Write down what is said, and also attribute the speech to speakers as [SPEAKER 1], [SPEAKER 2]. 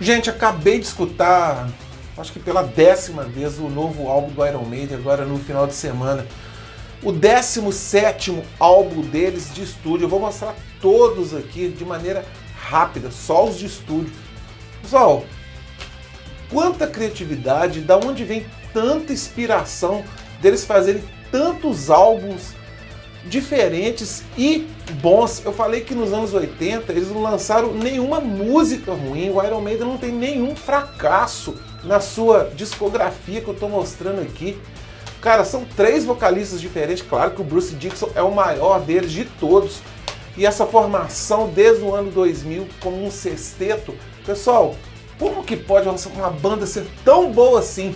[SPEAKER 1] Gente, acabei de escutar, acho que pela décima vez, o novo álbum do Iron Maiden, agora no final de semana. O 17 álbum deles de estúdio. Eu vou mostrar todos aqui de maneira rápida, só os de estúdio. Pessoal, quanta criatividade, da onde vem tanta inspiração deles fazerem tantos álbuns diferentes e bons. Eu falei que nos anos 80 eles não lançaram nenhuma música ruim. O Iron Maiden não tem nenhum fracasso na sua discografia que eu estou mostrando aqui. Cara, são três vocalistas diferentes. Claro que o Bruce Dixon é o maior deles de todos. E essa formação desde o ano 2000 como um sexteto. Pessoal, como que pode uma banda ser tão boa assim?